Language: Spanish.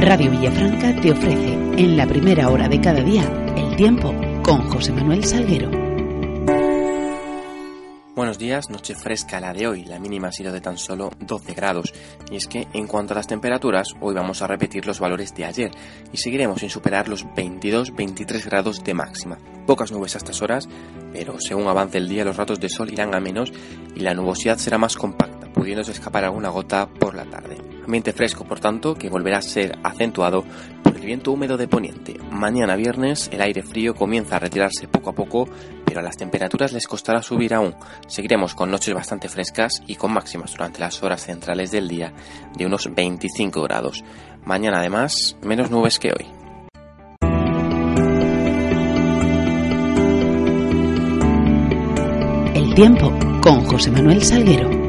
Radio Villafranca te ofrece en la primera hora de cada día el tiempo con José Manuel Salguero. Buenos días, noche fresca la de hoy, la mínima ha sido de tan solo 12 grados. Y es que en cuanto a las temperaturas, hoy vamos a repetir los valores de ayer y seguiremos sin superar los 22-23 grados de máxima. Pocas nubes a estas horas, pero según avance el día los ratos de sol irán a menos y la nubosidad será más compacta, pudiéndose escapar alguna gota por la tarde. Ambiente fresco, por tanto, que volverá a ser acentuado por el viento húmedo de poniente. Mañana viernes el aire frío comienza a retirarse poco a poco, pero a las temperaturas les costará subir aún. Seguiremos con noches bastante frescas y con máximas durante las horas centrales del día de unos 25 grados. Mañana además menos nubes que hoy. El tiempo con José Manuel Salguero.